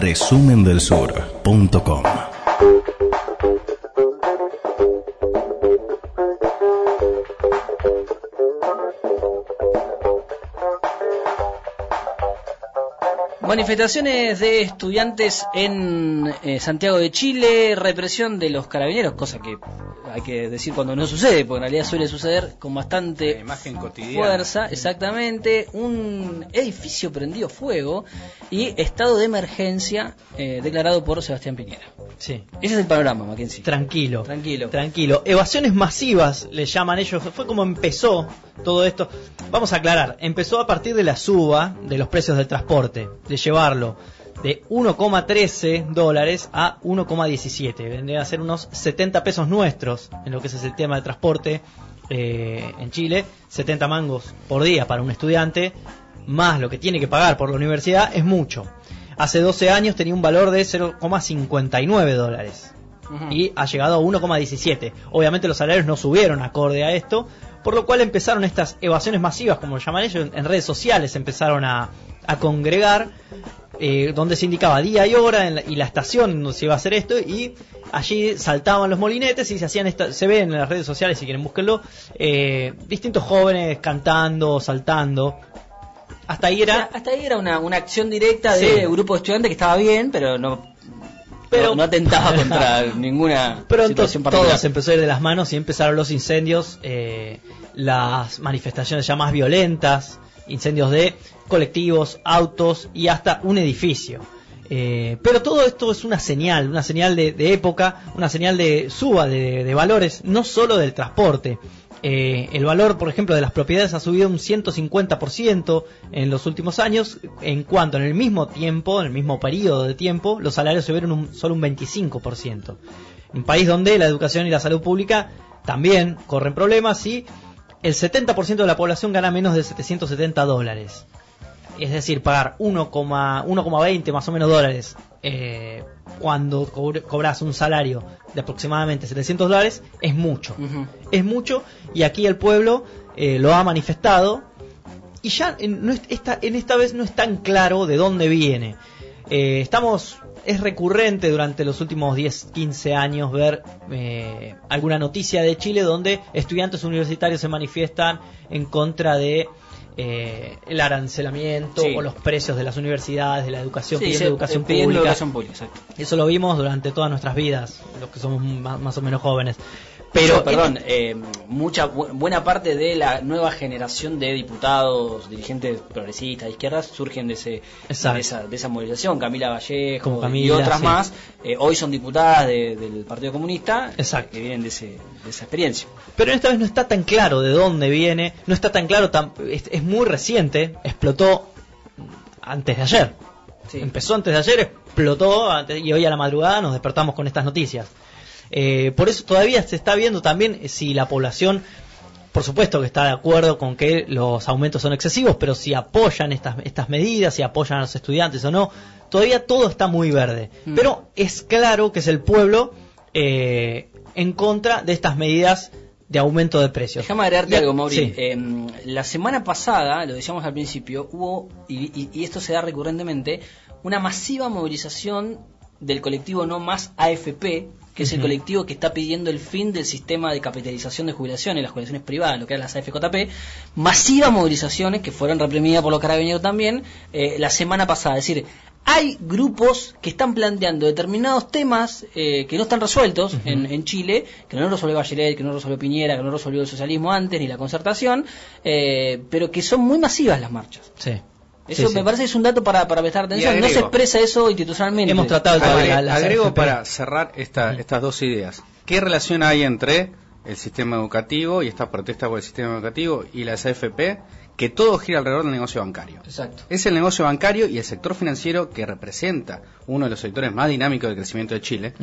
resumendelsur.com. Manifestaciones de estudiantes en eh, Santiago de Chile, represión de los carabineros, cosa que hay que decir cuando no sucede, porque en realidad suele suceder con bastante imagen cotidiana. fuerza, exactamente, un edificio prendido fuego y estado de emergencia eh, declarado por Sebastián Piñera. Sí. Ese es el panorama, Mackenzie. Tranquilo. Tranquilo. Tranquilo. Evasiones masivas le llaman ellos. Fue como empezó todo esto. Vamos a aclarar. Empezó a partir de la suba de los precios del transporte, de llevarlo de 1,13 dólares a 1,17. Vendría a ser unos 70 pesos nuestros en lo que es el tema de transporte eh, en Chile. 70 mangos por día para un estudiante, más lo que tiene que pagar por la universidad, es mucho. Hace 12 años tenía un valor de 0,59 dólares y ha llegado a 1,17. Obviamente los salarios no subieron acorde a esto, por lo cual empezaron estas evasiones masivas, como lo llaman ellos, en redes sociales empezaron a, a congregar, eh, donde se indicaba día y hora en la- y la estación donde se iba a hacer esto, y allí saltaban los molinetes y se hacían, esta, se ven en las redes sociales, si quieren búsquenlo, eh, distintos jóvenes cantando, saltando. Hasta ahí O sea, era... hasta ahí era una, una acción directa de grupo de estudiantes que estaba bien, pero no, Pero- no, no atentaba contra ninguna Pronto situación todo particular. se empezó a ir de las manos y empezaron los incendios, eh, las manifestaciones ya más violentas, incendios de colectivos, autos y hasta un edificio. Eh, pero todo esto es una señal, una señal de, época, una señal de suba de, de valores, no solo del transporte. Eh, el valor, por ejemplo, de las propiedades ha subido un 150% en los últimos años, en cuanto en el mismo tiempo, en el mismo periodo de tiempo, los salarios subieron un, solo un 25%. Un país donde la educación y la salud pública también corren problemas y el 70% de la población gana menos de 770 dólares. Es decir, pagar 1,- 1,20 más o menos dólares eh, cuando cobras un salario de aproximadamente 700 dólares es mucho. Es mucho y aquí el pueblo eh, lo ha manifestado y ya en, no es- esta, en esta vez no es tan claro de dónde viene. Eh, estamos, es recurrente durante los últimos 10, 15 años ver eh, alguna noticia de Chile donde estudiantes universitarios se manifiestan en contra de eh, el arancelamiento Sí. o los precios de las universidades, de la educación, Sí, pidiendo se- educación pidiendo pública. educación pública, exacto. Eso lo vimos durante todas nuestras vidas, los que somos ma- más, o menos jóvenes. Pero, perdón, eh, mucha bu- buena parte de la nueva generación de diputados, dirigentes progresistas de izquierdas surgen de ese de esa, de esa movilización. Camila Vallejo Como y otras sí. más, eh, hoy son diputadas de- del Partido Comunista Exacto. que vienen de, ese, de esa experiencia. Pero esta vez no está tan claro de dónde viene, no está tan claro, tan- es, es muy reciente, explotó antes de ayer. Sí. Empezó antes de ayer, explotó antes- y hoy a la madrugada nos despertamos con estas noticias. Eh, por eso todavía se está viendo también si la población, por supuesto que está de acuerdo con que los aumentos son excesivos, pero si apoyan estas, estas medidas, si apoyan a los estudiantes o no, todavía todo está muy verde. Mm. Pero es claro que es el pueblo eh, en contra de estas medidas de aumento de precios. Déjame agregarte algo, Mauri. sí. Eh, la semana pasada, lo decíamos al principio, hubo, y, y- y esto se da recurrentemente, una masiva movilización del colectivo No Más AFP, que es el colectivo que está pidiendo el fin del sistema de capitalización de jubilaciones, las jubilaciones privadas, lo que eran las AFJP, masivas movilizaciones que fueron reprimidas por los carabineros también eh, la semana pasada. Es decir, hay grupos que están planteando determinados temas eh, que no están resueltos en, en Chile, que no resolvió Bachelet, que no resolvió Piñera, que no resolvió el socialismo antes, ni la concertación, eh, pero que son muy masivas las marchas. Sí. Eso Sí, sí. me parece que es un dato para, para prestar atención. No se agrego. expresa eso institucionalmente. Hemos tratado de agrego AFP. para cerrar esta- estas dos ideas. ¿Qué relación hay entre el sistema educativo y esta protesta por el sistema educativo y las AFP? Que todo gira alrededor del negocio bancario. Exacto. Es el negocio bancario y el sector financiero que representa uno de los sectores más dinámicos de crecimiento de Chile.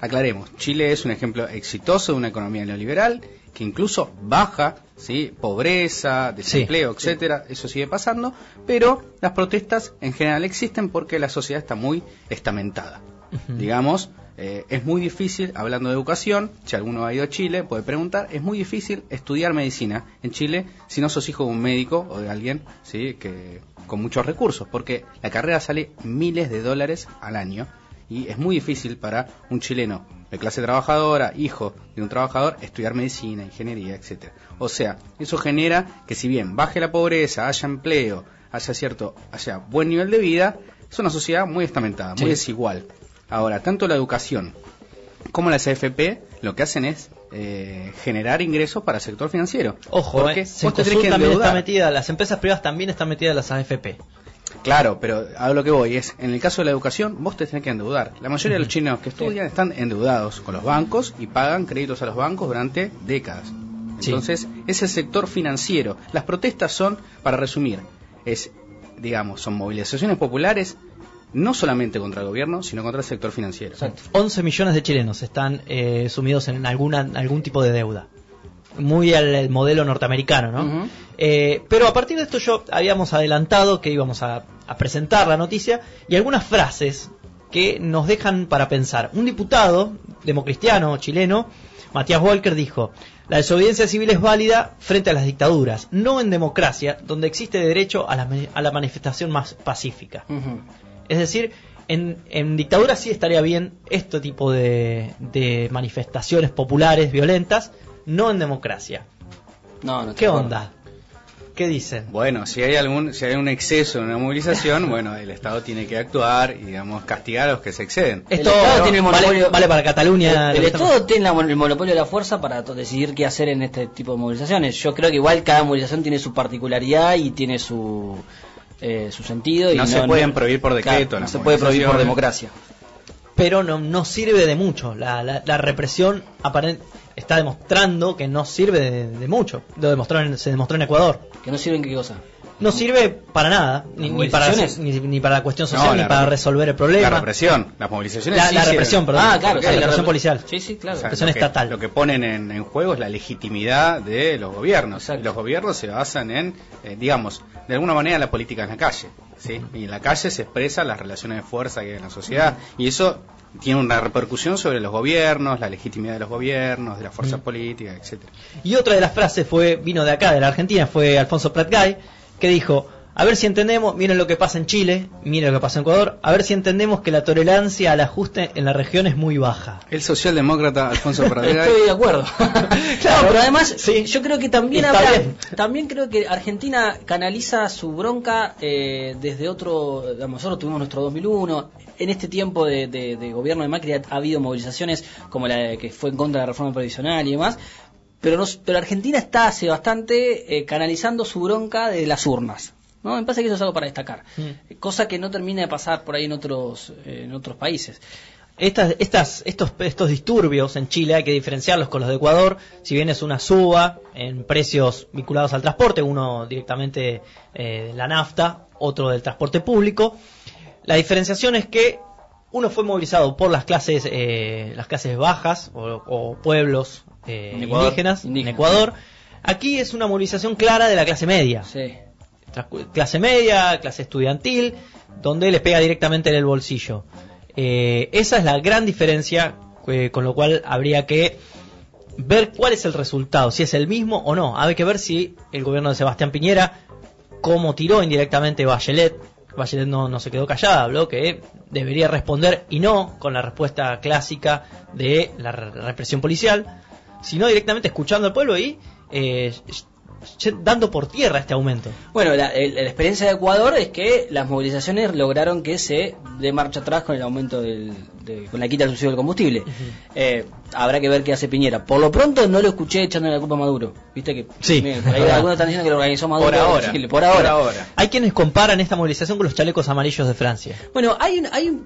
Aclaremos, Chile es un ejemplo exitoso de una economía neoliberal que incluso baja, ¿sí? pobreza, desempleo, etcétera, eso sigue pasando, pero las protestas en general existen porque la sociedad está muy estamentada. Digamos, eh, es muy difícil, hablando de educación, si alguno ha ido a Chile, puede preguntar, es muy difícil estudiar medicina en Chile si no sos hijo de un médico o de alguien ¿sí? que con muchos recursos, porque la carrera sale miles de dólares al año y es muy difícil para un chileno de clase trabajadora, hijo de un trabajador, estudiar medicina, ingeniería, etcétera. O sea, eso genera que si bien baje la pobreza, haya empleo, haya cierto, haya buen nivel de vida, es una sociedad muy estamentada, muy desigual. Ahora, tanto la educación como las AFP lo que hacen es eh, generar ingresos para el sector financiero. Ojo, porque eh, vos que también está metida, las empresas privadas también están metidas en las AFP. Claro, pero a lo que voy es, en el caso de la educación, vos te tenés que endeudar. La mayoría de los chinos que estudian están endeudados con los bancos y pagan créditos a los bancos durante décadas. Entonces, es el sector financiero. Las protestas son, para resumir, es, digamos, son movilizaciones populares no solamente contra el gobierno, sino contra el sector financiero. 11 millones de chilenos están eh, sumidos en alguna, algún tipo de deuda. Muy al, modelo norteamericano, ¿no? Eh, pero a partir de esto yo habíamos adelantado que íbamos a, presentar la noticia y algunas frases que nos dejan para pensar. Un diputado democristiano chileno, Matías Walker, dijo, la desobediencia civil es válida frente a las dictaduras, no en democracia, donde existe derecho a la, manifestación más pacífica. Es decir, en, en, dictadura sí estaría bien este tipo de, manifestaciones populares violentas, no en democracia. No, ¿Qué onda? ¿Qué dicen? Bueno, si hay algún si hay un exceso en una movilización, bueno, el Estado tiene que actuar y digamos castigar a los que se exceden. Esto el Estado tiene el monopolio, vale, para Cataluña. El, Estado tiene el monopolio de la fuerza para decidir qué hacer en este tipo de movilizaciones. Yo creo que igual cada movilización tiene su particularidad y tiene su eh, su sentido. Y no, se pueden prohibir por decreto. no se puede prohibir por democracia. Pero no, no sirve de mucho. La, la, represión está demostrando que no sirve de, mucho. Lo demostró se demostró en Ecuador. ¿Que no sirve en qué cosa? No sirve para nada, ni, para, ni, para la cuestión social, ni para resolver el problema. La represión, las movilizaciones. La, represión, perdón. Ah, claro, la, represión policial. Sí, sí, claro. la represión estatal. lo que ponen en, juego es la legitimidad de los gobiernos. Los gobiernos se basan en, eh, digamos, de alguna manera la política en la calle. ¿sí? Y en la calle se expresan las relaciones de fuerza que hay en la sociedad. Y eso tiene una repercusión sobre los gobiernos, la legitimidad de los gobiernos, de las fuerzas políticas, etcétera. Y otra de las frases fue vino de acá, de la Argentina, fue Alfonso Pratgay, que dijo, a ver si entendemos, miren lo que pasa en Chile, miren lo que pasa en Ecuador, a ver si entendemos que la tolerancia al ajuste en la región es muy baja. El socialdemócrata Alfonso Pradera. Estoy de acuerdo. claro, pero además sí, yo creo que también también creo que Argentina canaliza su bronca eh, desde otro, nosotros tuvimos nuestro 2001, en este tiempo de, gobierno de Macri ha, habido movilizaciones como la que fue en contra de la reforma previsional y demás, pero, pero Argentina está hace bastante eh, canalizando su bronca de las urnas. ¿no? Me parece que eso es algo para destacar. Mm. Cosa que no termina de pasar por ahí en otros, en otros países. Estas, estas, estos, estos disturbios en Chile hay que diferenciarlos con los de Ecuador. Si bien es una suba en precios vinculados al transporte, uno directamente eh, la nafta, otro del transporte público, la diferenciación es que uno fue movilizado por las clases, eh, las clases bajas o, pueblos eh, indígenas, en Ecuador. Aquí es una movilización clara de la clase media. Sí clase media, clase estudiantil, donde les pega directamente en el bolsillo. Eh, esa es la gran diferencia, eh, con lo cual habría que ver cuál es el resultado, si es el mismo o no. Hay que ver si el gobierno de Sebastián Piñera, como tiró indirectamente Bachelet, Bachelet no, no se quedó callada, habló que debería responder y no con la respuesta clásica de la represión policial, sino directamente escuchando al pueblo y eh, dando por tierra este aumento. Bueno, la, experiencia de Ecuador es que las movilizaciones lograron que se dé marcha atrás con el aumento del, con la quita del subsidio del combustible. Eh, habrá que ver qué hace Piñera. Por lo pronto no lo escuché echándole la culpa a Maduro. Viste que sí. por ahí algunos están diciendo que lo organizó Maduro. Por ahora. por ahora. Hay quienes comparan esta movilización con los chalecos amarillos de Francia. Bueno, hay un, hay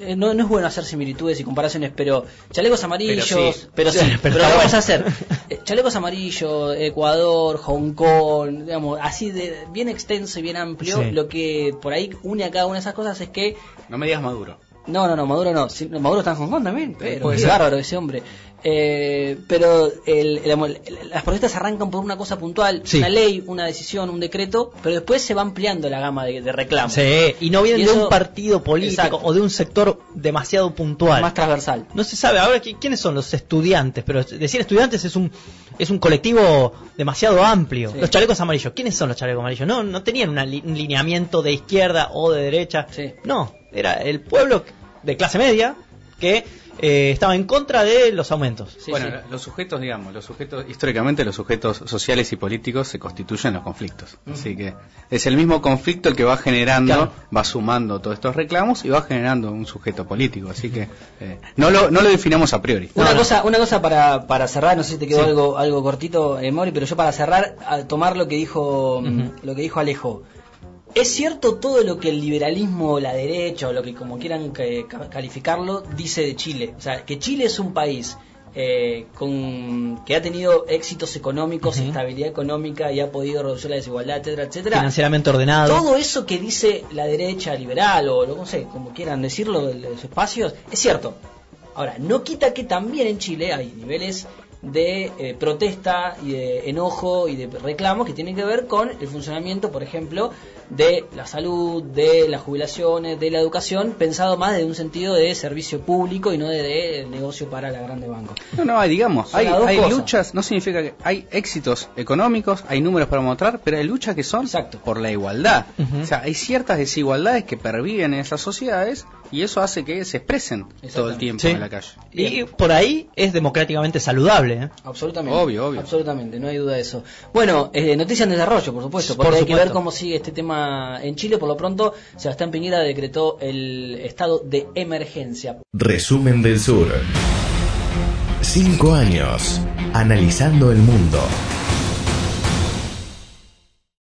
eh, no, es bueno hacer similitudes y comparaciones, pero chalecos amarillos, pero sí, pero, lo vamos a hacer. Eh, chalecos amarillos, Ecuador, Hong Kong, digamos, así de bien extenso y bien amplio. Lo que por ahí une a cada una de esas cosas es que no me digas Maduro. No, no, no, Maduro no. Sí, Maduro está en Hong Kong también. Pero qué ser. bárbaro ese hombre. Eh, pero el- el- el- las protestas arrancan por una cosa puntual, Sí. una ley, una decisión, un decreto, pero después se va ampliando la gama de, de reclamos. Sí, y no vienen Y de eso- un partido político Exacto. o de un sector demasiado puntual. Más transversal. No se sabe ahora qui- quiénes son los estudiantes, pero decir estudiantes es un es un colectivo demasiado amplio. Sí. Los chalecos amarillos, ¿quiénes son los chalecos amarillos? No, no tenían una li- un lineamiento de izquierda o de derecha. Sí. No, era el pueblo de clase media que eh, estaba en contra de los aumentos. Sí, bueno, sí. los sujetos, digamos, los sujetos, históricamente los sujetos sociales y políticos se constituyen en los conflictos. Así que es el mismo conflicto el que va generando, Claro. va sumando todos estos reclamos y va generando un sujeto político. Así que eh, no, lo, no lo definamos a priori. Una No, no. cosa, una cosa para, para cerrar, no sé si te quedó Sí. algo, algo cortito, eh, Mori, pero yo para cerrar, a tomar lo que dijo, lo que dijo Alejo. ¿Es cierto todo lo que el liberalismo, la derecha o lo que como quieran que- ca- calificarlo dice de Chile? O sea, que Chile es un país eh, con, que ha tenido éxitos económicos, estabilidad económica y ha podido reducir la desigualdad, etcétera, etcétera. Financieramente ordenado. Todo eso que dice la derecha liberal o lo- no sé, como quieran decirlo, de los espacios, es cierto. Ahora, no quita que también en Chile hay niveles de eh, protesta y de enojo y de reclamo que tienen que ver con el funcionamiento, por ejemplo, de la salud, de las jubilaciones, de la educación, pensado más desde un sentido de servicio público y no de, de negocio para la grande banco. No, no, hay, digamos, hay, hay cosas. luchas, no significa que hay éxitos económicos, hay números para mostrar, pero hay luchas que son Exacto. por la igualdad. O sea, hay ciertas desigualdades que perviven en esas sociedades y eso hace que se expresen todo el tiempo Sí. en la calle. Y por ahí es democráticamente saludable. ¿eh? Absolutamente. Obvio, obvio. Absolutamente, no hay duda de eso. Bueno, eh, noticia en desarrollo, por supuesto, Por porque hay que ver cómo sigue este tema en Chile. Por lo pronto, Sebastián Piñera decretó el estado de emergencia. Resumen del Sur. Cinco años analizando el mundo.